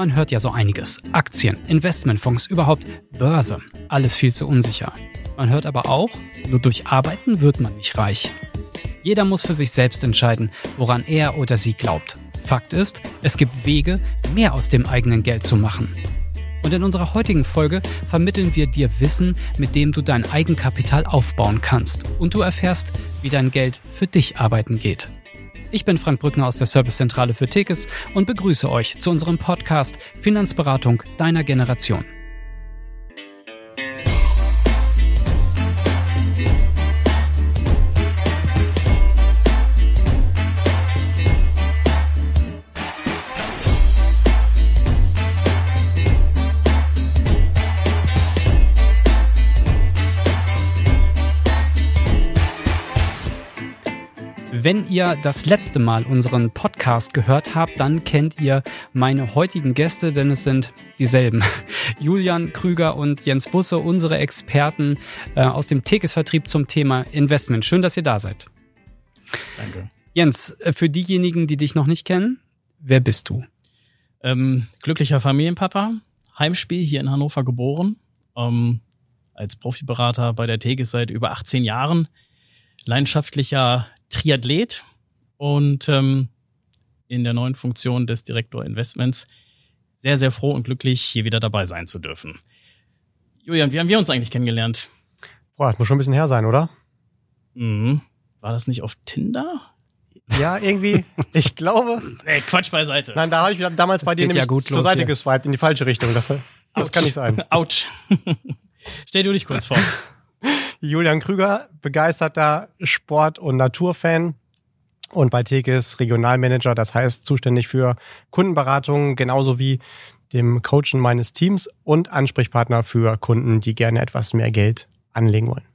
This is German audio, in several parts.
Man hört ja so einiges. Aktien, Investmentfonds, überhaupt Börse. Alles viel zu unsicher. Man hört aber auch, nur durch Arbeiten wird man nicht reich. Jeder muss für sich selbst entscheiden, woran er oder sie glaubt. Fakt ist, es gibt Wege, mehr aus dem eigenen Geld zu machen. Und in unserer heutigen Folge vermitteln wir dir Wissen, mit dem du dein Eigenkapital aufbauen kannst. Und du erfährst, wie dein Geld für dich arbeiten geht. Ich bin Frank Brückner aus der Servicezentrale für Tekes und begrüße euch zu unserem Podcast Finanzberatung deiner Generation. Wenn ihr das letzte Mal unseren Podcast gehört habt, dann kennt ihr meine heutigen Gäste, denn es sind dieselben. Julian Krüger und Jens Busse, unsere Experten äh, aus dem Tekes-Vertrieb zum Thema Investment. Schön, dass ihr da seid. Danke. Jens, äh, für diejenigen, die dich noch nicht kennen, wer bist du? Ähm, glücklicher Familienpapa, Heimspiel hier in Hannover geboren, ähm, als Profiberater bei der Tegis seit über 18 Jahren, leidenschaftlicher Triathlet und ähm, in der neuen Funktion des Direktor Investments sehr, sehr froh und glücklich, hier wieder dabei sein zu dürfen. Julian, wie haben wir uns eigentlich kennengelernt? Boah, das muss schon ein bisschen her sein, oder? Mhm. War das nicht auf Tinder? Ja, irgendwie. Ich glaube. Ey, Quatsch beiseite. Nein, da habe ich damals Das bei dir geht ja nämlich gut zur Seite hier. geswiped, in die falsche Richtung. Das, das kann nicht sein. Autsch. Stell du dich kurz vor. Julian Krüger, begeisterter Sport- und Naturfan und bei Tekes Regionalmanager, das heißt zuständig für Kundenberatung, genauso wie dem Coachen meines Teams und Ansprechpartner für Kunden, die gerne etwas mehr Geld anlegen wollen.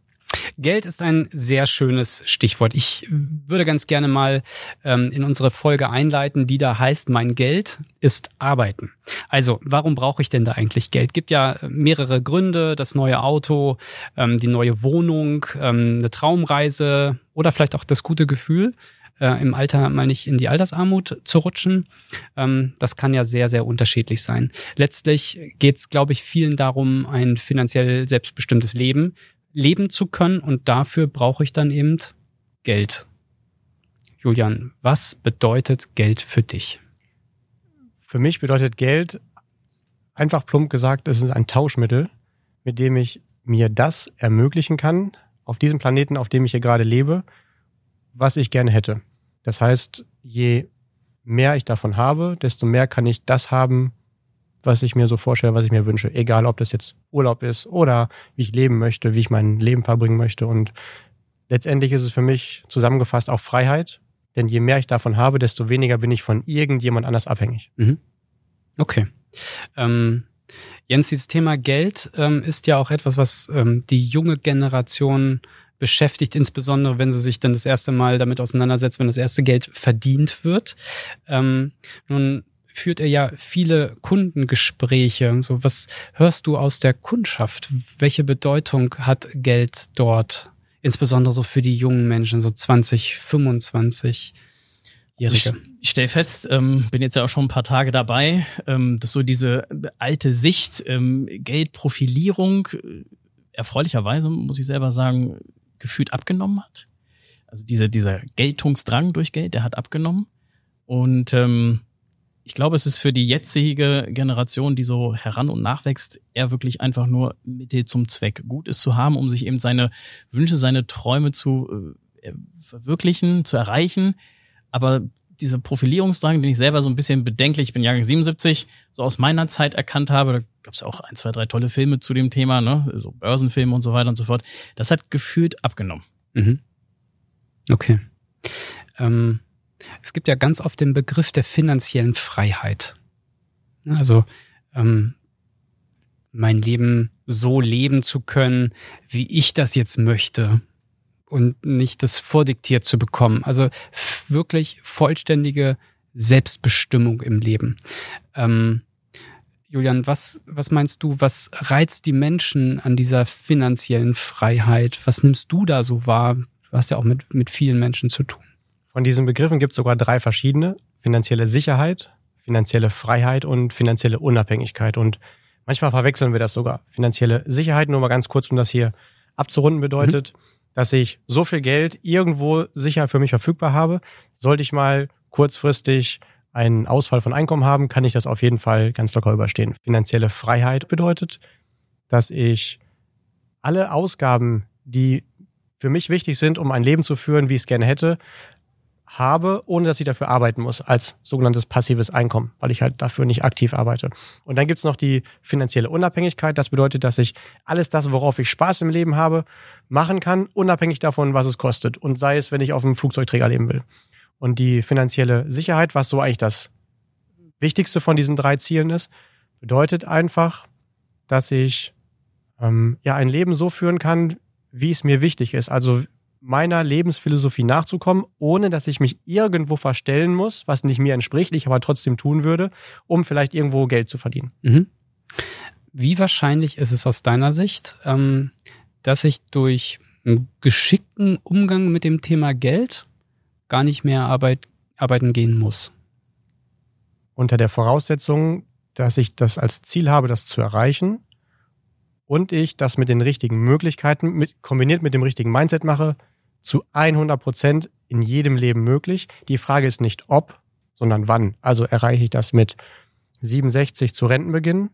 Geld ist ein sehr schönes Stichwort. Ich würde ganz gerne mal ähm, in unsere Folge einleiten, die da heißt, mein Geld ist Arbeiten. Also, warum brauche ich denn da eigentlich Geld? Gibt ja mehrere Gründe, das neue Auto, ähm, die neue Wohnung, ähm, eine Traumreise oder vielleicht auch das gute Gefühl, äh, im Alter mal nicht in die Altersarmut zu rutschen. Ähm, das kann ja sehr, sehr unterschiedlich sein. Letztlich geht es, glaube ich, vielen darum, ein finanziell selbstbestimmtes Leben leben zu können und dafür brauche ich dann eben Geld. Julian, was bedeutet Geld für dich? Für mich bedeutet Geld, einfach plump gesagt, es ist ein Tauschmittel, mit dem ich mir das ermöglichen kann, auf diesem Planeten, auf dem ich hier gerade lebe, was ich gerne hätte. Das heißt, je mehr ich davon habe, desto mehr kann ich das haben, was ich mir so vorstelle, was ich mir wünsche. Egal, ob das jetzt Urlaub ist oder wie ich leben möchte, wie ich mein Leben verbringen möchte. Und letztendlich ist es für mich zusammengefasst auch Freiheit. Denn je mehr ich davon habe, desto weniger bin ich von irgendjemand anders abhängig. Okay. Ähm, Jens, dieses Thema Geld ähm, ist ja auch etwas, was ähm, die junge Generation beschäftigt, insbesondere wenn sie sich dann das erste Mal damit auseinandersetzt, wenn das erste Geld verdient wird. Ähm, nun führt er ja viele Kundengespräche. So, was hörst du aus der Kundschaft? Welche Bedeutung hat Geld dort? Insbesondere so für die jungen Menschen, so 20, 25 Also ich, ich stelle fest, ähm, bin jetzt ja auch schon ein paar Tage dabei, ähm, dass so diese alte Sicht, ähm, Geldprofilierung, äh, erfreulicherweise, muss ich selber sagen, gefühlt abgenommen hat. Also diese, dieser Geltungsdrang durch Geld, der hat abgenommen. Und ähm, ich glaube, es ist für die jetzige Generation, die so heran und nachwächst, eher wirklich einfach nur Mittel zum Zweck. Gut ist zu haben, um sich eben seine Wünsche, seine Träume zu äh, verwirklichen, zu erreichen. Aber dieser Profilierungsdrang, den ich selber so ein bisschen bedenklich, ich bin Jahrgang 77, so aus meiner Zeit erkannt habe, da gab es ja auch ein, zwei, drei tolle Filme zu dem Thema, ne? so Börsenfilme und so weiter und so fort. Das hat gefühlt abgenommen. Mhm. Okay. Ähm, es gibt ja ganz oft den Begriff der finanziellen Freiheit. Also ähm, mein Leben so leben zu können, wie ich das jetzt möchte und nicht das vordiktiert zu bekommen. Also wirklich vollständige Selbstbestimmung im Leben. Ähm, Julian, was, was meinst du, was reizt die Menschen an dieser finanziellen Freiheit? Was nimmst du da so wahr? Du hast ja auch mit, mit vielen Menschen zu tun. Von diesen Begriffen gibt es sogar drei verschiedene. Finanzielle Sicherheit, finanzielle Freiheit und finanzielle Unabhängigkeit. Und manchmal verwechseln wir das sogar. Finanzielle Sicherheit, nur mal ganz kurz, um das hier abzurunden, bedeutet, mhm. dass ich so viel Geld irgendwo sicher für mich verfügbar habe. Sollte ich mal kurzfristig einen Ausfall von Einkommen haben, kann ich das auf jeden Fall ganz locker überstehen. Finanzielle Freiheit bedeutet, dass ich alle Ausgaben, die für mich wichtig sind, um ein Leben zu führen, wie ich es gerne hätte, habe, ohne dass ich dafür arbeiten muss, als sogenanntes passives Einkommen, weil ich halt dafür nicht aktiv arbeite. Und dann gibt's noch die finanzielle Unabhängigkeit. Das bedeutet, dass ich alles das, worauf ich Spaß im Leben habe, machen kann, unabhängig davon, was es kostet. Und sei es, wenn ich auf einem Flugzeugträger leben will. Und die finanzielle Sicherheit, was so eigentlich das Wichtigste von diesen drei Zielen ist, bedeutet einfach, dass ich ähm, ja ein Leben so führen kann, wie es mir wichtig ist. Also meiner Lebensphilosophie nachzukommen, ohne dass ich mich irgendwo verstellen muss, was nicht mir entspricht, ich aber trotzdem tun würde, um vielleicht irgendwo Geld zu verdienen. Mhm. Wie wahrscheinlich ist es aus deiner Sicht, ähm, dass ich durch einen geschickten Umgang mit dem Thema Geld gar nicht mehr Arbeit, arbeiten gehen muss? Unter der Voraussetzung, dass ich das als Ziel habe, das zu erreichen und ich das mit den richtigen Möglichkeiten mit, kombiniert mit dem richtigen Mindset mache, zu 100 Prozent in jedem Leben möglich. Die Frage ist nicht ob, sondern wann. Also erreiche ich das mit 67 zu Rentenbeginn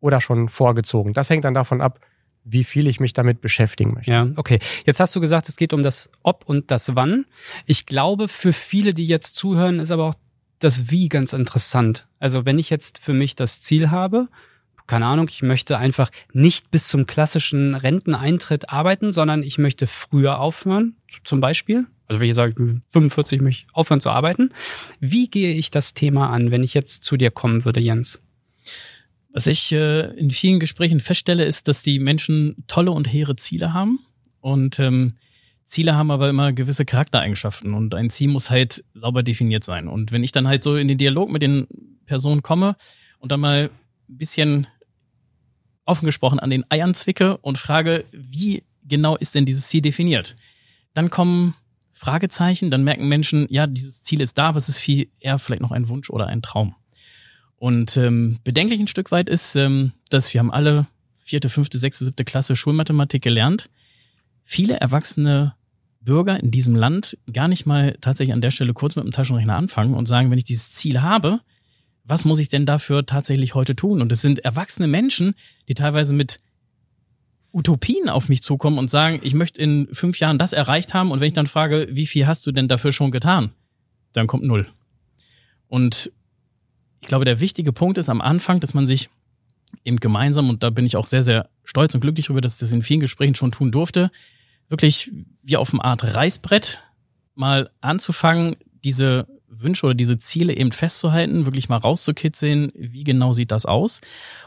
oder schon vorgezogen. Das hängt dann davon ab, wie viel ich mich damit beschäftigen möchte. Ja, okay. Jetzt hast du gesagt, es geht um das Ob und das Wann. Ich glaube, für viele, die jetzt zuhören, ist aber auch das Wie ganz interessant. Also wenn ich jetzt für mich das Ziel habe, keine Ahnung, ich möchte einfach nicht bis zum klassischen Renteneintritt arbeiten, sondern ich möchte früher aufhören, zum Beispiel. Also wenn ich sage, 45 möchte aufhören zu arbeiten. Wie gehe ich das Thema an, wenn ich jetzt zu dir kommen würde, Jens? Was ich äh, in vielen Gesprächen feststelle, ist, dass die Menschen tolle und hehre Ziele haben und ähm, Ziele haben aber immer gewisse Charaktereigenschaften und ein Ziel muss halt sauber definiert sein. Und wenn ich dann halt so in den Dialog mit den Personen komme und dann mal ein bisschen offen gesprochen an den Eiern zwicke und frage, wie genau ist denn dieses Ziel definiert? Dann kommen Fragezeichen, dann merken Menschen, ja, dieses Ziel ist da, aber es ist viel eher vielleicht noch ein Wunsch oder ein Traum. Und ähm, bedenklich ein Stück weit ist, ähm, dass wir haben alle vierte, fünfte, sechste, siebte Klasse Schulmathematik gelernt. Viele erwachsene Bürger in diesem Land gar nicht mal tatsächlich an der Stelle kurz mit dem Taschenrechner anfangen und sagen, wenn ich dieses Ziel habe, was muss ich denn dafür tatsächlich heute tun? Und es sind erwachsene Menschen, die teilweise mit Utopien auf mich zukommen und sagen, ich möchte in fünf Jahren das erreicht haben. Und wenn ich dann frage, wie viel hast du denn dafür schon getan? Dann kommt null. Und ich glaube, der wichtige Punkt ist am Anfang, dass man sich eben gemeinsam, und da bin ich auch sehr, sehr stolz und glücklich darüber, dass ich das in vielen Gesprächen schon tun durfte, wirklich wie auf einem Art Reißbrett mal anzufangen, diese Wünsche oder diese Ziele eben festzuhalten, wirklich mal rauszukitzeln, wie genau sieht das aus,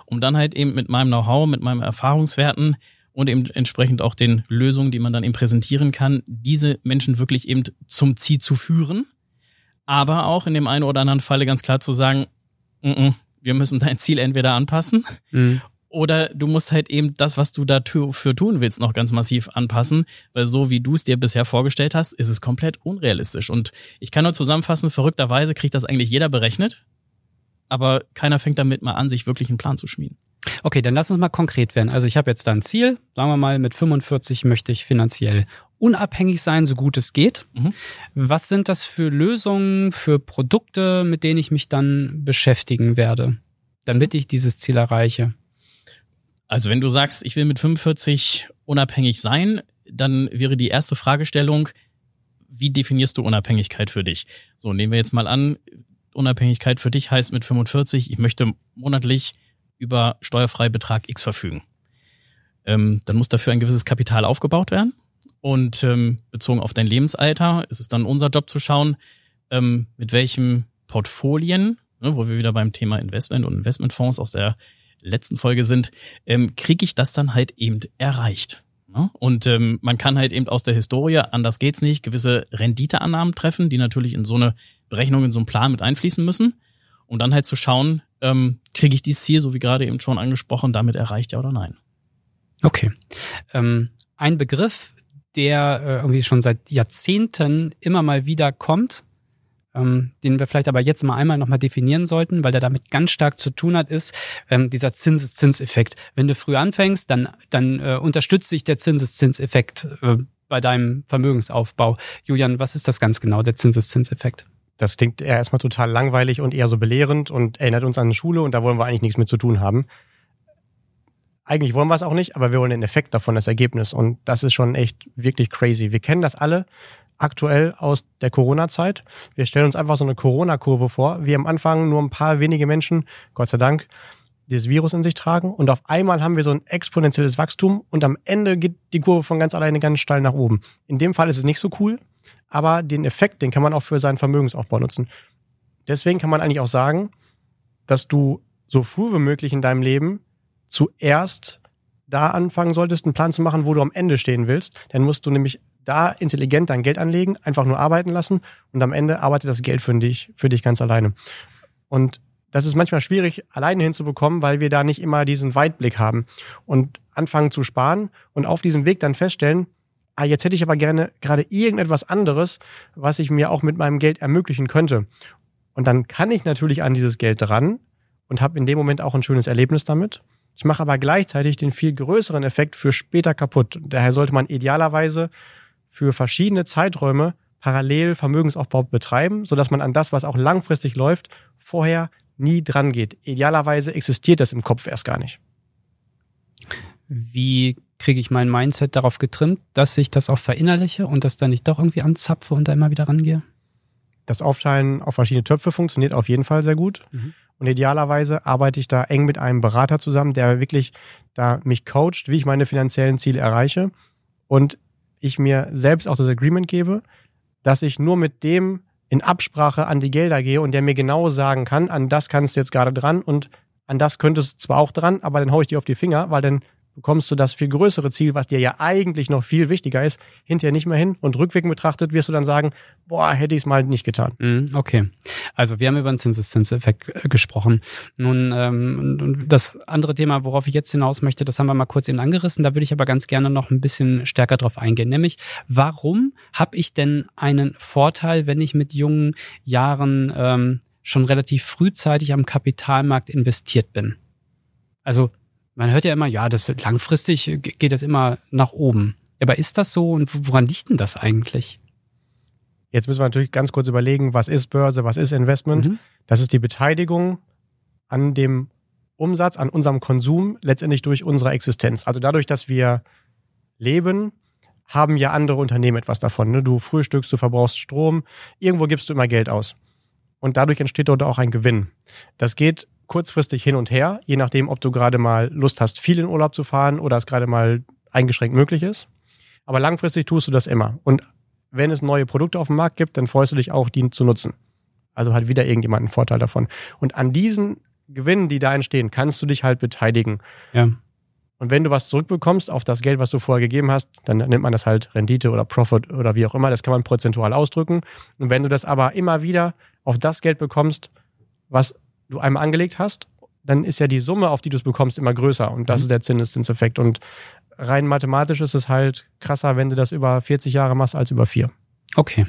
um dann halt eben mit meinem Know-how, mit meinem Erfahrungswerten und eben entsprechend auch den Lösungen, die man dann eben präsentieren kann, diese Menschen wirklich eben zum Ziel zu führen, aber auch in dem einen oder anderen Falle ganz klar zu sagen, n -n, wir müssen dein Ziel entweder anpassen mhm. Oder du musst halt eben das, was du dafür tun willst, noch ganz massiv anpassen, weil so wie du es dir bisher vorgestellt hast, ist es komplett unrealistisch. Und ich kann nur zusammenfassen, verrückterweise kriegt das eigentlich jeder berechnet, aber keiner fängt damit mal an, sich wirklich einen Plan zu schmieden. Okay, dann lass uns mal konkret werden. Also ich habe jetzt da ein Ziel, sagen wir mal, mit 45 möchte ich finanziell unabhängig sein, so gut es geht. Mhm. Was sind das für Lösungen, für Produkte, mit denen ich mich dann beschäftigen werde, damit ich dieses Ziel erreiche? Also wenn du sagst, ich will mit 45 unabhängig sein, dann wäre die erste Fragestellung, wie definierst du Unabhängigkeit für dich? So, nehmen wir jetzt mal an, Unabhängigkeit für dich heißt mit 45, ich möchte monatlich über Steuerfreibetrag X verfügen. Ähm, dann muss dafür ein gewisses Kapital aufgebaut werden. Und ähm, bezogen auf dein Lebensalter ist es dann unser Job zu schauen, ähm, mit welchen Portfolien, ne, wo wir wieder beim Thema Investment und Investmentfonds aus der letzten Folge sind, ähm, kriege ich das dann halt eben erreicht. Ne? Und ähm, man kann halt eben aus der Historie, anders geht's nicht, gewisse Renditeannahmen treffen, die natürlich in so eine Berechnung, in so einen Plan mit einfließen müssen, um dann halt zu schauen, ähm, kriege ich dieses Ziel, so wie gerade eben schon angesprochen, damit erreicht ja oder nein. Okay. Ähm, ein Begriff, der äh, irgendwie schon seit Jahrzehnten immer mal wieder kommt, ähm, den wir vielleicht aber jetzt mal einmal nochmal definieren sollten, weil der damit ganz stark zu tun hat, ist ähm, dieser Zinseszinseffekt. Wenn du früh anfängst, dann, dann äh, unterstützt sich der Zinseszinseffekt äh, bei deinem Vermögensaufbau. Julian, was ist das ganz genau, der Zinseszinseffekt? Das klingt erstmal total langweilig und eher so belehrend und erinnert uns an eine Schule und da wollen wir eigentlich nichts mit zu tun haben. Eigentlich wollen wir es auch nicht, aber wir wollen den Effekt davon, das Ergebnis. Und das ist schon echt wirklich crazy. Wir kennen das alle aktuell aus der Corona-Zeit. Wir stellen uns einfach so eine Corona-Kurve vor, wie am Anfang nur ein paar wenige Menschen, Gott sei Dank, dieses Virus in sich tragen und auf einmal haben wir so ein exponentielles Wachstum und am Ende geht die Kurve von ganz alleine ganz steil nach oben. In dem Fall ist es nicht so cool, aber den Effekt, den kann man auch für seinen Vermögensaufbau nutzen. Deswegen kann man eigentlich auch sagen, dass du so früh wie möglich in deinem Leben zuerst da anfangen solltest, einen Plan zu machen, wo du am Ende stehen willst. Dann musst du nämlich da intelligent dein Geld anlegen, einfach nur arbeiten lassen und am Ende arbeitet das Geld für dich, für dich ganz alleine. Und das ist manchmal schwierig, alleine hinzubekommen, weil wir da nicht immer diesen Weitblick haben und anfangen zu sparen und auf diesem Weg dann feststellen, ah, jetzt hätte ich aber gerne gerade irgendetwas anderes, was ich mir auch mit meinem Geld ermöglichen könnte. Und dann kann ich natürlich an dieses Geld dran und habe in dem Moment auch ein schönes Erlebnis damit. Ich mache aber gleichzeitig den viel größeren Effekt für später kaputt. Daher sollte man idealerweise für verschiedene Zeiträume parallel Vermögensaufbau betreiben, sodass man an das, was auch langfristig läuft, vorher nie dran geht. Idealerweise existiert das im Kopf erst gar nicht. Wie kriege ich mein Mindset darauf getrimmt, dass ich das auch verinnerliche und das dann nicht doch irgendwie anzapfe und da immer wieder rangehe? Das Aufteilen auf verschiedene Töpfe funktioniert auf jeden Fall sehr gut. Mhm. Und idealerweise arbeite ich da eng mit einem Berater zusammen, der wirklich da mich coacht, wie ich meine finanziellen Ziele erreiche. Und ich mir selbst auch das Agreement gebe, dass ich nur mit dem in Absprache an die Gelder gehe und der mir genau sagen kann, an das kannst du jetzt gerade dran und an das könntest du zwar auch dran, aber dann hau ich dir auf die Finger, weil dann bekommst du das viel größere Ziel, was dir ja eigentlich noch viel wichtiger ist, hinterher nicht mehr hin. Und rückwirkend betrachtet wirst du dann sagen, boah, hätte ich es mal nicht getan. Mhm, okay. Also wir haben über den Zinseszinseffekt äh, gesprochen. Nun, ähm, das andere Thema, worauf ich jetzt hinaus möchte, das haben wir mal kurz eben angerissen. Da würde ich aber ganz gerne noch ein bisschen stärker drauf eingehen. Nämlich, warum habe ich denn einen Vorteil, wenn ich mit jungen Jahren ähm, schon relativ frühzeitig am Kapitalmarkt investiert bin? Also man hört ja immer, ja, das langfristig geht das immer nach oben. Aber ist das so und woran liegt denn das eigentlich? Jetzt müssen wir natürlich ganz kurz überlegen, was ist Börse, was ist Investment? Mhm. Das ist die Beteiligung an dem Umsatz, an unserem Konsum, letztendlich durch unsere Existenz. Also dadurch, dass wir leben, haben ja andere Unternehmen etwas davon. Ne? Du frühstückst, du verbrauchst Strom, irgendwo gibst du immer Geld aus. Und dadurch entsteht dort auch ein Gewinn. Das geht kurzfristig hin und her, je nachdem, ob du gerade mal Lust hast, viel in Urlaub zu fahren oder es gerade mal eingeschränkt möglich ist. Aber langfristig tust du das immer. Und wenn es neue Produkte auf dem Markt gibt, dann freust du dich auch, die zu nutzen. Also hat wieder irgendjemand einen Vorteil davon. Und an diesen Gewinnen, die da entstehen, kannst du dich halt beteiligen. Ja. Und wenn du was zurückbekommst auf das Geld, was du vorher gegeben hast, dann nimmt man das halt Rendite oder Profit oder wie auch immer. Das kann man prozentual ausdrücken. Und wenn du das aber immer wieder auf das Geld bekommst, was du einmal angelegt hast, dann ist ja die Summe, auf die du es bekommst, immer größer. Und das mhm. ist der Zinseszinseffekt. Und rein mathematisch ist es halt krasser, wenn du das über 40 Jahre machst, als über vier. Okay.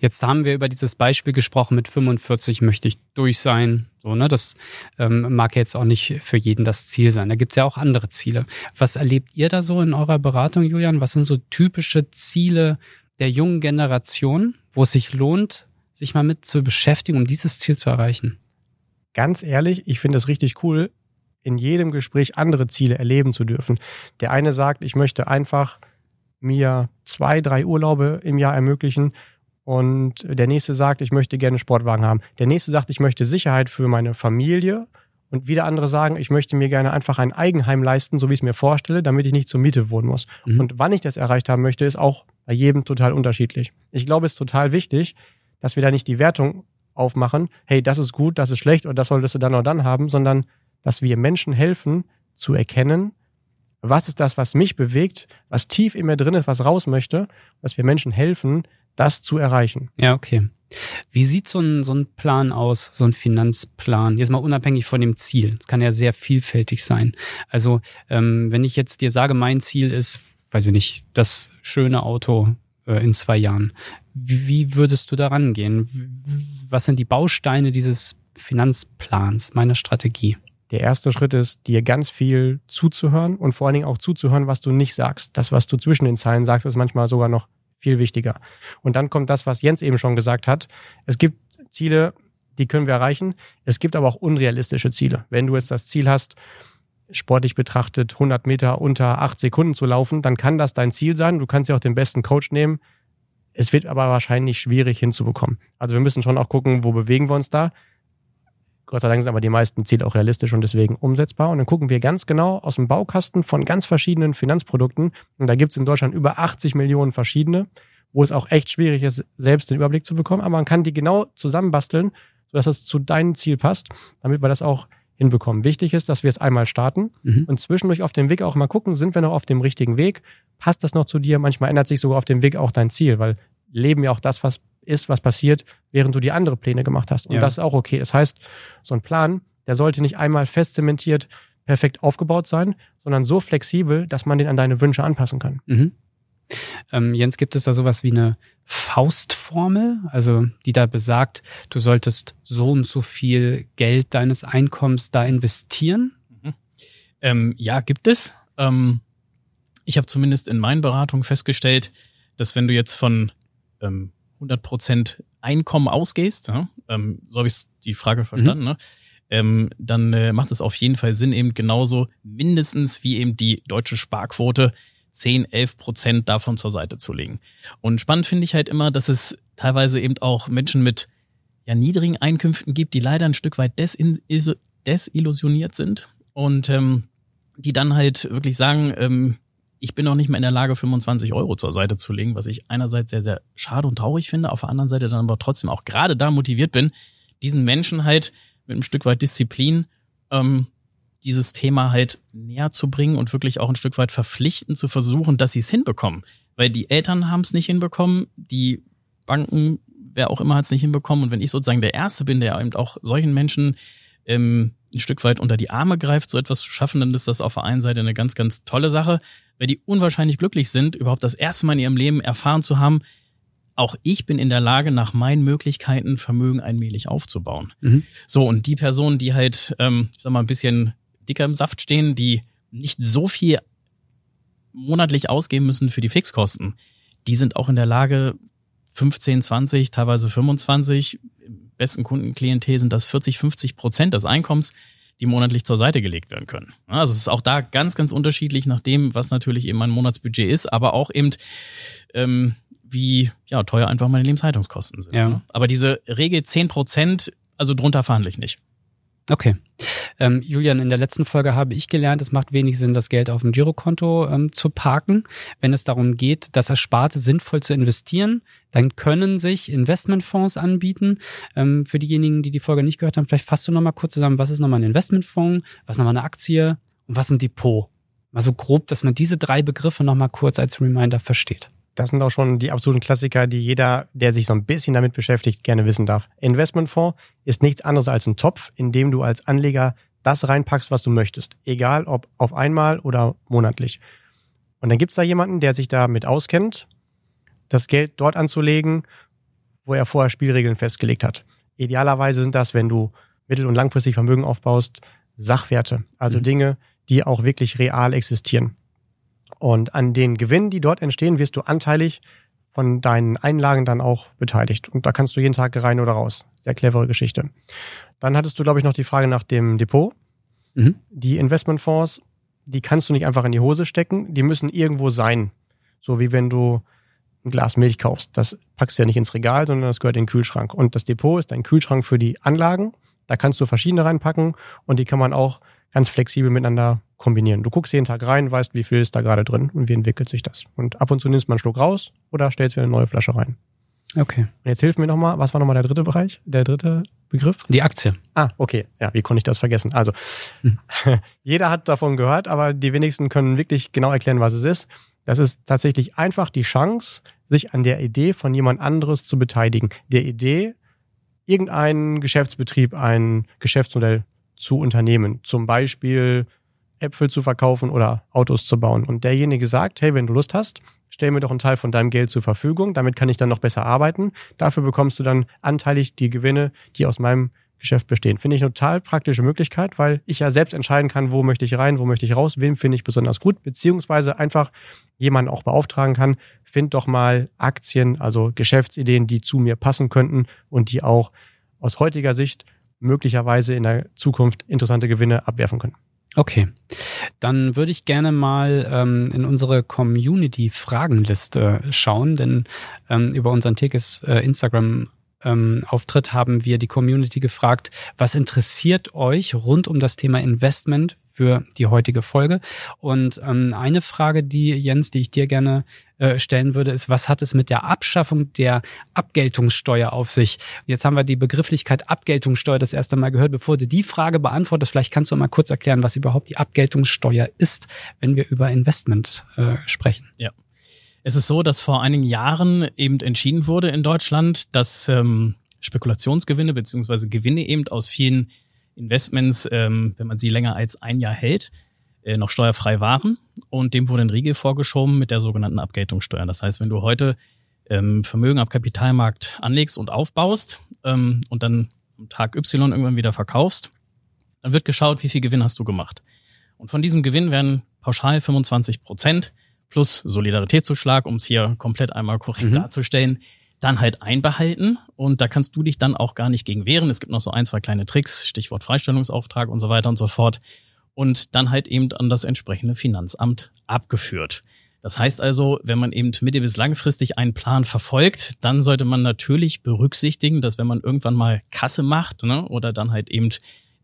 Jetzt haben wir über dieses Beispiel gesprochen, mit 45 möchte ich durch sein. So, ne? Das ähm, mag jetzt auch nicht für jeden das Ziel sein. Da gibt es ja auch andere Ziele. Was erlebt ihr da so in eurer Beratung, Julian? Was sind so typische Ziele der jungen Generation, wo es sich lohnt, sich mal mit zu beschäftigen, um dieses Ziel zu erreichen? Ganz ehrlich, ich finde es richtig cool, in jedem Gespräch andere Ziele erleben zu dürfen. Der eine sagt, ich möchte einfach mir zwei, drei Urlaube im Jahr ermöglichen. Und der nächste sagt, ich möchte gerne Sportwagen haben. Der nächste sagt, ich möchte Sicherheit für meine Familie. Und wieder andere sagen, ich möchte mir gerne einfach ein Eigenheim leisten, so wie ich es mir vorstelle, damit ich nicht zur Miete wohnen muss. Mhm. Und wann ich das erreicht haben möchte, ist auch bei jedem total unterschiedlich. Ich glaube, es ist total wichtig, dass wir da nicht die Wertung aufmachen, hey, das ist gut, das ist schlecht und das solltest du dann oder dann haben, sondern dass wir Menschen helfen zu erkennen, was ist das, was mich bewegt, was tief in mir drin ist, was raus möchte, dass wir Menschen helfen, das zu erreichen. Ja, okay. Wie sieht so ein, so ein Plan aus, so ein Finanzplan? Jetzt mal unabhängig von dem Ziel. Es kann ja sehr vielfältig sein. Also, ähm, wenn ich jetzt dir sage, mein Ziel ist, weiß ich nicht, das schöne Auto äh, in zwei Jahren. Wie, würdest du daran gehen? Was sind die Bausteine dieses Finanzplans, meiner Strategie? Der erste Schritt ist, dir ganz viel zuzuhören und vor allen Dingen auch zuzuhören, was du nicht sagst. Das, was du zwischen den Zeilen sagst, ist manchmal sogar noch viel wichtiger. Und dann kommt das, was Jens eben schon gesagt hat. Es gibt Ziele, die können wir erreichen. Es gibt aber auch unrealistische Ziele. Wenn du jetzt das Ziel hast, sportlich betrachtet 100 Meter unter 8 Sekunden zu laufen, dann kann das dein Ziel sein. Du kannst ja auch den besten Coach nehmen. Es wird aber wahrscheinlich schwierig hinzubekommen. Also wir müssen schon auch gucken, wo bewegen wir uns da. Gott sei Dank sind aber die meisten Ziele auch realistisch und deswegen umsetzbar. Und dann gucken wir ganz genau aus dem Baukasten von ganz verschiedenen Finanzprodukten. Und da gibt es in Deutschland über 80 Millionen verschiedene, wo es auch echt schwierig ist, selbst den Überblick zu bekommen. Aber man kann die genau zusammenbasteln, sodass es zu deinem Ziel passt, damit wir das auch hinbekommen. Wichtig ist, dass wir es einmal starten mhm. und zwischendurch auf dem Weg auch mal gucken, sind wir noch auf dem richtigen Weg? Passt das noch zu dir? Manchmal ändert sich sogar auf dem Weg auch dein Ziel, weil Leben ja auch das, was ist, was passiert, während du die andere Pläne gemacht hast. Und ja. das ist auch okay. Das heißt, so ein Plan, der sollte nicht einmal fest zementiert, perfekt aufgebaut sein, sondern so flexibel, dass man den an deine Wünsche anpassen kann. Mhm. Ähm, Jens, gibt es da sowas wie eine Faustformel, also die da besagt, du solltest so und so viel Geld deines Einkommens da investieren? Mhm. Ähm, ja, gibt es. Ähm, ich habe zumindest in meinen Beratungen festgestellt, dass wenn du jetzt von ähm, 100 Prozent Einkommen ausgehst, ja, ähm, so habe ich die Frage verstanden, mhm. ne? ähm, dann äh, macht es auf jeden Fall Sinn, eben genauso mindestens wie eben die deutsche Sparquote 10, 11 Prozent davon zur Seite zu legen. Und spannend finde ich halt immer, dass es teilweise eben auch Menschen mit ja, niedrigen Einkünften gibt, die leider ein Stück weit desillusioniert sind und ähm, die dann halt wirklich sagen, ähm, ich bin noch nicht mehr in der Lage, 25 Euro zur Seite zu legen, was ich einerseits sehr, sehr schade und traurig finde, auf der anderen Seite dann aber trotzdem auch gerade da motiviert bin, diesen Menschen halt mit einem Stück weit Disziplin ähm, dieses Thema halt näher zu bringen und wirklich auch ein Stück weit verpflichten zu versuchen, dass sie es hinbekommen. Weil die Eltern haben es nicht hinbekommen, die Banken, wer auch immer hat es nicht hinbekommen. Und wenn ich sozusagen der Erste bin, der eben auch solchen Menschen ähm, ein Stück weit unter die Arme greift, so etwas zu schaffen, dann ist das auf der einen Seite eine ganz, ganz tolle Sache, weil die unwahrscheinlich glücklich sind, überhaupt das erste Mal in ihrem Leben erfahren zu haben, auch ich bin in der Lage, nach meinen Möglichkeiten Vermögen allmählich aufzubauen. Mhm. So, und die Personen, die halt, ähm, ich sag mal, ein bisschen dicker im Saft stehen, die nicht so viel monatlich ausgeben müssen für die Fixkosten, die sind auch in der Lage, 15, 20, teilweise 25, im besten Kundenklientel sind das 40, 50 Prozent des Einkommens, die monatlich zur Seite gelegt werden können. Also es ist auch da ganz, ganz unterschiedlich nach dem, was natürlich eben mein Monatsbudget ist, aber auch eben ähm, wie ja, teuer einfach meine Lebenshaltungskosten sind. Ja. Ne? Aber diese Regel 10 Prozent, also drunter verhandle ich nicht. Okay. Ähm, Julian, in der letzten Folge habe ich gelernt, es macht wenig Sinn, das Geld auf dem Girokonto ähm, zu parken. Wenn es darum geht, das Ersparte sinnvoll zu investieren, dann können sich Investmentfonds anbieten. Ähm, für diejenigen, die die Folge nicht gehört haben, vielleicht fasst du nochmal kurz zusammen, was ist nochmal ein Investmentfonds, was nochmal eine Aktie und was ein Depot? Mal so grob, dass man diese drei Begriffe nochmal kurz als Reminder versteht. Das sind auch schon die absoluten Klassiker, die jeder, der sich so ein bisschen damit beschäftigt, gerne wissen darf. Investmentfonds ist nichts anderes als ein Topf, in dem du als Anleger das reinpackst, was du möchtest. Egal ob auf einmal oder monatlich. Und dann gibt's da jemanden, der sich damit auskennt, das Geld dort anzulegen, wo er vorher Spielregeln festgelegt hat. Idealerweise sind das, wenn du mittel- und langfristig Vermögen aufbaust, Sachwerte. Also mhm. Dinge, die auch wirklich real existieren. Und an den Gewinnen, die dort entstehen, wirst du anteilig von deinen Einlagen dann auch beteiligt. Und da kannst du jeden Tag rein oder raus. Sehr clevere Geschichte. Dann hattest du, glaube ich, noch die Frage nach dem Depot. Mhm. Die Investmentfonds, die kannst du nicht einfach in die Hose stecken. Die müssen irgendwo sein. So wie wenn du ein Glas Milch kaufst. Das packst du ja nicht ins Regal, sondern das gehört in den Kühlschrank. Und das Depot ist ein Kühlschrank für die Anlagen. Da kannst du verschiedene reinpacken und die kann man auch ganz flexibel miteinander kombinieren. Du guckst jeden Tag rein, weißt, wie viel ist da gerade drin und wie entwickelt sich das. Und ab und zu nimmst man einen Schluck raus oder stellst wieder eine neue Flasche rein. Okay. Und jetzt hilf mir nochmal, was war nochmal der dritte Bereich, der dritte Begriff? Die Aktie. Ah, okay. Ja, wie konnte ich das vergessen? Also, hm. jeder hat davon gehört, aber die wenigsten können wirklich genau erklären, was es ist. Das ist tatsächlich einfach die Chance, sich an der Idee von jemand anderes zu beteiligen. Der Idee, irgendeinen Geschäftsbetrieb, ein Geschäftsmodell zu unternehmen. Zum Beispiel Äpfel zu verkaufen oder Autos zu bauen. Und derjenige sagt, hey, wenn du Lust hast, stell mir doch einen Teil von deinem Geld zur Verfügung, damit kann ich dann noch besser arbeiten. Dafür bekommst du dann anteilig die Gewinne, die aus meinem Geschäft bestehen. Finde ich eine total praktische Möglichkeit, weil ich ja selbst entscheiden kann, wo möchte ich rein, wo möchte ich raus, wem finde ich besonders gut, beziehungsweise einfach jemanden auch beauftragen kann, find doch mal Aktien, also Geschäftsideen, die zu mir passen könnten und die auch aus heutiger Sicht möglicherweise in der Zukunft interessante Gewinne abwerfen können. Okay, dann würde ich gerne mal ähm, in unsere Community-Fragenliste schauen, denn ähm, über unseren Tekes äh, Instagram ähm, Auftritt haben wir die Community gefragt, was interessiert euch rund um das Thema Investment für die heutige Folge. Und ähm, eine Frage, die Jens, die ich dir gerne äh, stellen würde, ist, was hat es mit der Abschaffung der Abgeltungssteuer auf sich? Jetzt haben wir die Begrifflichkeit Abgeltungssteuer das erste Mal gehört. Bevor du die Frage beantwortest, vielleicht kannst du mal kurz erklären, was überhaupt die Abgeltungssteuer ist, wenn wir über Investment äh, sprechen. Ja. Es ist so, dass vor einigen Jahren eben entschieden wurde in Deutschland, dass ähm, Spekulationsgewinne beziehungsweise Gewinne eben aus vielen Investments, ähm, wenn man sie länger als ein Jahr hält, äh, noch steuerfrei waren. Und dem wurde ein Riegel vorgeschoben mit der sogenannten Abgeltungssteuer. Das heißt, wenn du heute ähm, Vermögen am Kapitalmarkt anlegst und aufbaust ähm, und dann am Tag Y irgendwann wieder verkaufst, dann wird geschaut, wie viel Gewinn hast du gemacht. Und von diesem Gewinn werden pauschal 25 Prozent plus Solidaritätszuschlag, um es hier komplett einmal korrekt mhm. darzustellen, dann halt einbehalten. Und da kannst du dich dann auch gar nicht gegen wehren. Es gibt noch so ein, zwei kleine Tricks, Stichwort Freistellungsauftrag und so weiter und so fort. Und dann halt eben an das entsprechende Finanzamt abgeführt. Das heißt also, wenn man eben mittel- bis langfristig einen Plan verfolgt, dann sollte man natürlich berücksichtigen, dass wenn man irgendwann mal Kasse macht ne, oder dann halt eben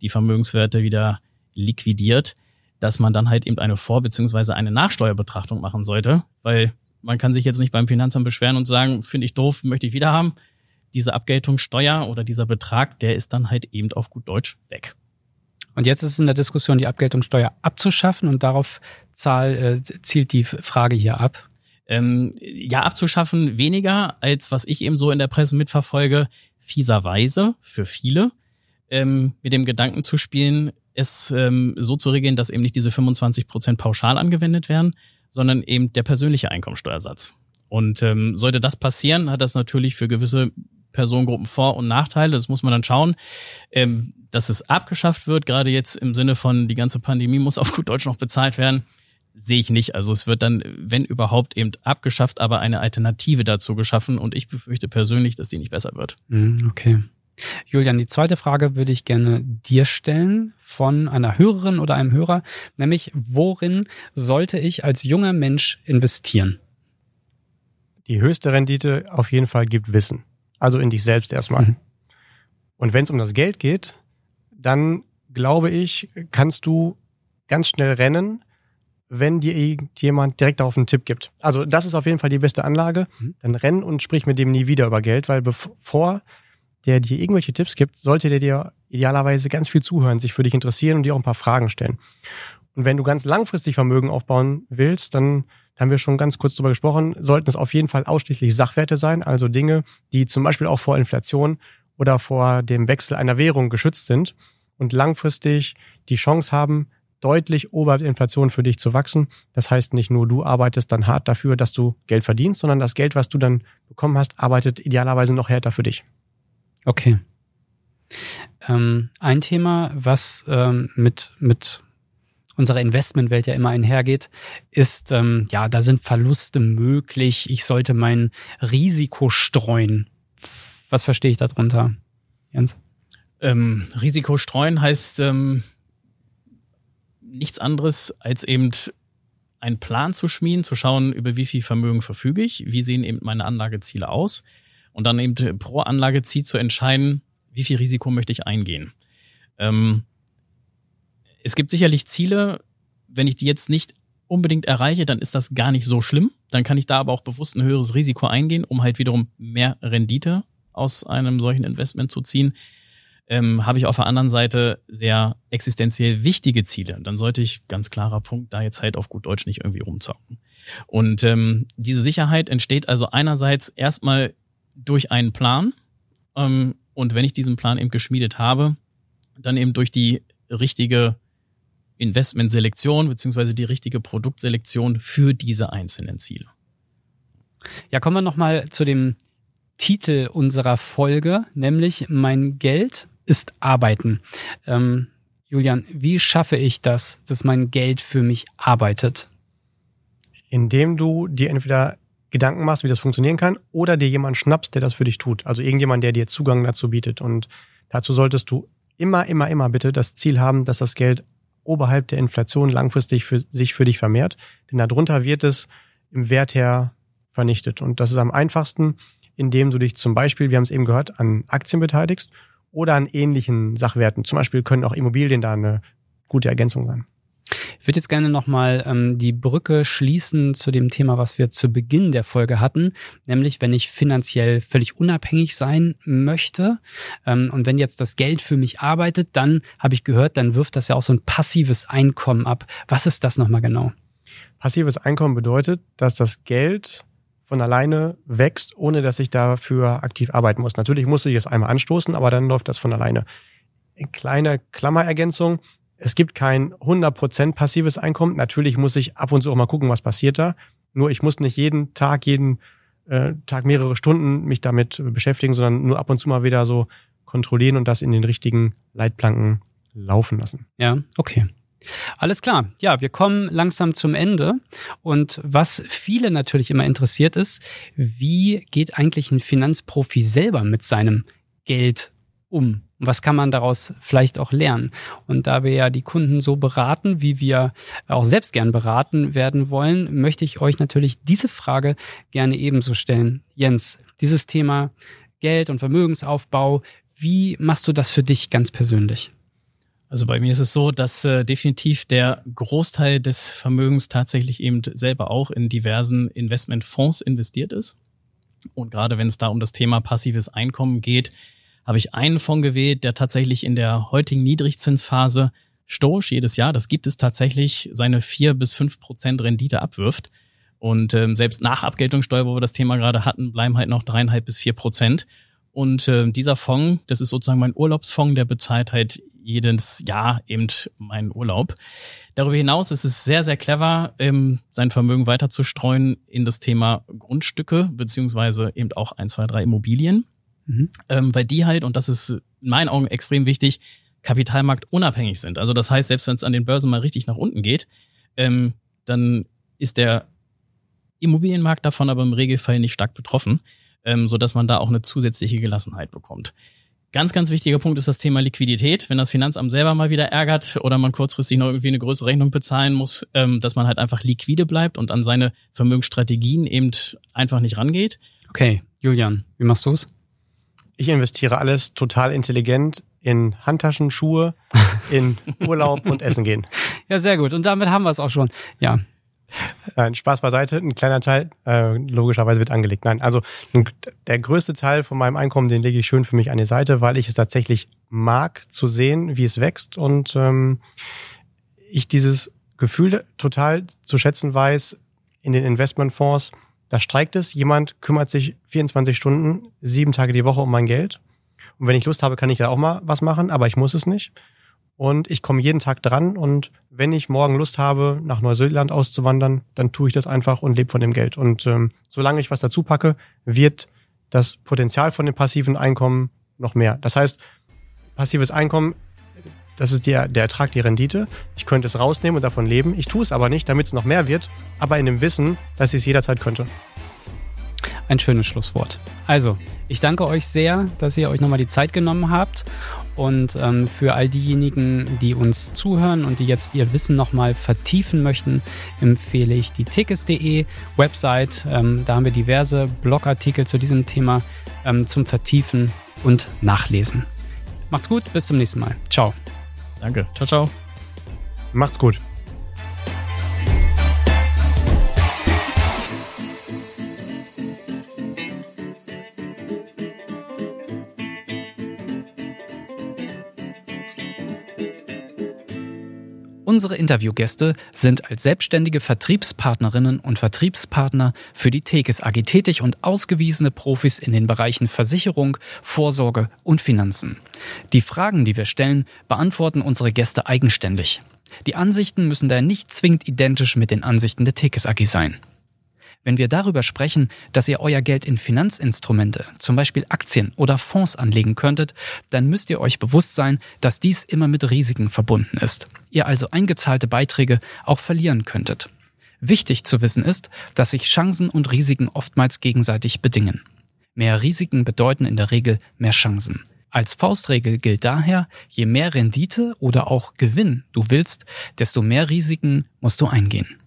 die Vermögenswerte wieder liquidiert, dass man dann halt eben eine Vor- bzw. eine Nachsteuerbetrachtung machen sollte, weil man kann sich jetzt nicht beim Finanzamt beschweren und sagen, finde ich doof, möchte ich wieder haben. Diese Abgeltungssteuer oder dieser Betrag, der ist dann halt eben auf gut Deutsch weg. Und jetzt ist in der Diskussion, die Abgeltungssteuer abzuschaffen und darauf zahl, äh, zielt die Frage hier ab. Ähm, ja, abzuschaffen weniger, als was ich eben so in der Presse mitverfolge, fieserweise für viele, ähm, mit dem Gedanken zu spielen, es ähm, so zu regeln, dass eben nicht diese 25 Prozent pauschal angewendet werden, sondern eben der persönliche Einkommensteuersatz. Und ähm, sollte das passieren, hat das natürlich für gewisse Personengruppen Vor- und Nachteile. Das muss man dann schauen. Ähm, dass es abgeschafft wird, gerade jetzt im Sinne von die ganze Pandemie muss auf gut Deutsch noch bezahlt werden, sehe ich nicht. Also es wird dann, wenn überhaupt, eben abgeschafft, aber eine Alternative dazu geschaffen. Und ich befürchte persönlich, dass die nicht besser wird. Mhm, okay. Julian, die zweite Frage würde ich gerne dir stellen von einer Hörerin oder einem Hörer, nämlich worin sollte ich als junger Mensch investieren? Die höchste Rendite auf jeden Fall gibt Wissen. Also in dich selbst erstmal. Mhm. Und wenn es um das Geld geht, dann glaube ich, kannst du ganz schnell rennen, wenn dir jemand direkt darauf einen Tipp gibt. Also das ist auf jeden Fall die beste Anlage. Mhm. Dann renn und sprich mit dem nie wieder über Geld, weil bevor der dir irgendwelche Tipps gibt, sollte der dir idealerweise ganz viel zuhören, sich für dich interessieren und dir auch ein paar Fragen stellen. Und wenn du ganz langfristig Vermögen aufbauen willst, dann haben wir schon ganz kurz darüber gesprochen, sollten es auf jeden Fall ausschließlich Sachwerte sein, also Dinge, die zum Beispiel auch vor Inflation oder vor dem Wechsel einer Währung geschützt sind und langfristig die Chance haben, deutlich oberhalb der Inflation für dich zu wachsen. Das heißt, nicht nur du arbeitest dann hart dafür, dass du Geld verdienst, sondern das Geld, was du dann bekommen hast, arbeitet idealerweise noch härter für dich. Okay. Ähm, ein Thema, was ähm, mit, mit unserer Investmentwelt ja immer einhergeht, ist, ähm, ja, da sind Verluste möglich. Ich sollte mein Risiko streuen. Was verstehe ich darunter, Jens? Ähm, Risiko streuen heißt ähm, nichts anderes als eben einen Plan zu schmieden, zu schauen, über wie viel Vermögen verfüge ich, wie sehen eben meine Anlageziele aus und dann eben pro Anlageziel zu entscheiden, wie viel Risiko möchte ich eingehen. Ähm, es gibt sicherlich Ziele, wenn ich die jetzt nicht unbedingt erreiche, dann ist das gar nicht so schlimm. Dann kann ich da aber auch bewusst ein höheres Risiko eingehen, um halt wiederum mehr Rendite aus einem solchen Investment zu ziehen. Ähm, habe ich auf der anderen Seite sehr existenziell wichtige Ziele. Dann sollte ich, ganz klarer Punkt, da jetzt halt auf gut Deutsch nicht irgendwie rumzocken. Und ähm, diese Sicherheit entsteht also einerseits erstmal durch einen Plan. Ähm, und wenn ich diesen Plan eben geschmiedet habe, dann eben durch die richtige Investmentselektion beziehungsweise die richtige Produktselektion für diese einzelnen Ziele. Ja, kommen wir nochmal zu dem Titel unserer Folge, nämlich Mein Geld ist Arbeiten. Ähm, Julian, wie schaffe ich das, dass mein Geld für mich arbeitet? Indem du dir entweder Gedanken machst, wie das funktionieren kann, oder dir jemand schnappst, der das für dich tut. Also irgendjemand, der dir Zugang dazu bietet. Und dazu solltest du immer, immer, immer bitte das Ziel haben, dass das Geld oberhalb der Inflation langfristig für sich für dich vermehrt. Denn darunter wird es im Wert her vernichtet. Und das ist am einfachsten, indem du dich zum Beispiel, wir haben es eben gehört, an Aktien beteiligst oder an ähnlichen Sachwerten. Zum Beispiel können auch Immobilien da eine gute Ergänzung sein. Ich würde jetzt gerne nochmal ähm, die Brücke schließen zu dem Thema, was wir zu Beginn der Folge hatten, nämlich wenn ich finanziell völlig unabhängig sein möchte ähm, und wenn jetzt das Geld für mich arbeitet, dann habe ich gehört, dann wirft das ja auch so ein passives Einkommen ab. Was ist das nochmal genau? Passives Einkommen bedeutet, dass das Geld von alleine wächst, ohne dass ich dafür aktiv arbeiten muss. Natürlich muss ich es einmal anstoßen, aber dann läuft das von alleine. Kleine Klammerergänzung. Es gibt kein 100% passives Einkommen. Natürlich muss ich ab und zu auch mal gucken, was passiert da. Nur ich muss nicht jeden Tag, jeden äh, Tag mehrere Stunden mich damit beschäftigen, sondern nur ab und zu mal wieder so kontrollieren und das in den richtigen Leitplanken laufen lassen. Ja, okay. Alles klar. Ja, wir kommen langsam zum Ende. Und was viele natürlich immer interessiert ist, wie geht eigentlich ein Finanzprofi selber mit seinem Geld um? Was kann man daraus vielleicht auch lernen? Und da wir ja die Kunden so beraten, wie wir auch selbst gern beraten werden wollen, möchte ich euch natürlich diese Frage gerne ebenso stellen. Jens, dieses Thema Geld und Vermögensaufbau, wie machst du das für dich ganz persönlich? Also bei mir ist es so, dass äh, definitiv der Großteil des Vermögens tatsächlich eben selber auch in diversen Investmentfonds investiert ist. Und gerade wenn es da um das Thema passives Einkommen geht, habe ich einen Fonds gewählt, der tatsächlich in der heutigen Niedrigzinsphase stoisch jedes Jahr, das gibt es tatsächlich, seine vier bis fünf Prozent Rendite abwirft. Und ähm, selbst nach Abgeltungssteuer, wo wir das Thema gerade hatten, bleiben halt noch dreieinhalb bis vier Prozent. Und äh, dieser Fonds, das ist sozusagen mein Urlaubsfonds, der bezahlt halt jedes Jahr eben meinen Urlaub. Darüber hinaus ist es sehr, sehr clever, ähm, sein Vermögen weiter zu streuen in das Thema Grundstücke, beziehungsweise eben auch ein, zwei, drei Immobilien. Mhm. Ähm, weil die halt, und das ist in meinen Augen extrem wichtig, Kapitalmarkt unabhängig sind. Also das heißt, selbst wenn es an den Börsen mal richtig nach unten geht, ähm, dann ist der Immobilienmarkt davon aber im Regelfall nicht stark betroffen ähm, so dass man da auch eine zusätzliche Gelassenheit bekommt. Ganz, ganz wichtiger Punkt ist das Thema Liquidität. Wenn das Finanzamt selber mal wieder ärgert oder man kurzfristig noch irgendwie eine größere Rechnung bezahlen muss, ähm, dass man halt einfach liquide bleibt und an seine Vermögensstrategien eben einfach nicht rangeht. Okay, Julian, wie machst du es? Ich investiere alles total intelligent in Handtaschen, Schuhe, in Urlaub und Essen gehen. Ja, sehr gut. Und damit haben wir es auch schon. Ja, Nein, Spaß beiseite. Ein kleiner Teil äh, logischerweise wird angelegt. Nein, also der größte Teil von meinem Einkommen, den lege ich schön für mich an die Seite, weil ich es tatsächlich mag zu sehen, wie es wächst und ähm, ich dieses Gefühl total zu schätzen weiß in den Investmentfonds. Da streikt es, jemand kümmert sich 24 Stunden, sieben Tage die Woche um mein Geld. Und wenn ich Lust habe, kann ich ja auch mal was machen, aber ich muss es nicht und ich komme jeden Tag dran und wenn ich morgen Lust habe, nach Neuseeland auszuwandern, dann tue ich das einfach und lebe von dem Geld. Und ähm, solange ich was dazu packe, wird das Potenzial von dem passiven Einkommen noch mehr. Das heißt, passives Einkommen, das ist der, der Ertrag, die Rendite. Ich könnte es rausnehmen und davon leben. Ich tue es aber nicht, damit es noch mehr wird, aber in dem Wissen, dass ich es jederzeit könnte. Ein schönes Schlusswort. Also, ich danke euch sehr, dass ihr euch nochmal die Zeit genommen habt und ähm, für all diejenigen, die uns zuhören und die jetzt ihr Wissen nochmal vertiefen möchten, empfehle ich die tickets.de Website. Ähm, da haben wir diverse Blogartikel zu diesem Thema ähm, zum Vertiefen und Nachlesen. Macht's gut, bis zum nächsten Mal. Ciao. Danke. Ciao, ciao. Macht's gut. Unsere Interviewgäste sind als selbstständige Vertriebspartnerinnen und Vertriebspartner für die Tekes AG tätig und ausgewiesene Profis in den Bereichen Versicherung, Vorsorge und Finanzen. Die Fragen, die wir stellen, beantworten unsere Gäste eigenständig. Die Ansichten müssen daher nicht zwingend identisch mit den Ansichten der Tekes AG sein. Wenn wir darüber sprechen, dass ihr euer Geld in Finanzinstrumente, zum Beispiel Aktien oder Fonds anlegen könntet, dann müsst ihr euch bewusst sein, dass dies immer mit Risiken verbunden ist. Ihr also eingezahlte Beiträge auch verlieren könntet. Wichtig zu wissen ist, dass sich Chancen und Risiken oftmals gegenseitig bedingen. Mehr Risiken bedeuten in der Regel mehr Chancen. Als Faustregel gilt daher, je mehr Rendite oder auch Gewinn du willst, desto mehr Risiken musst du eingehen.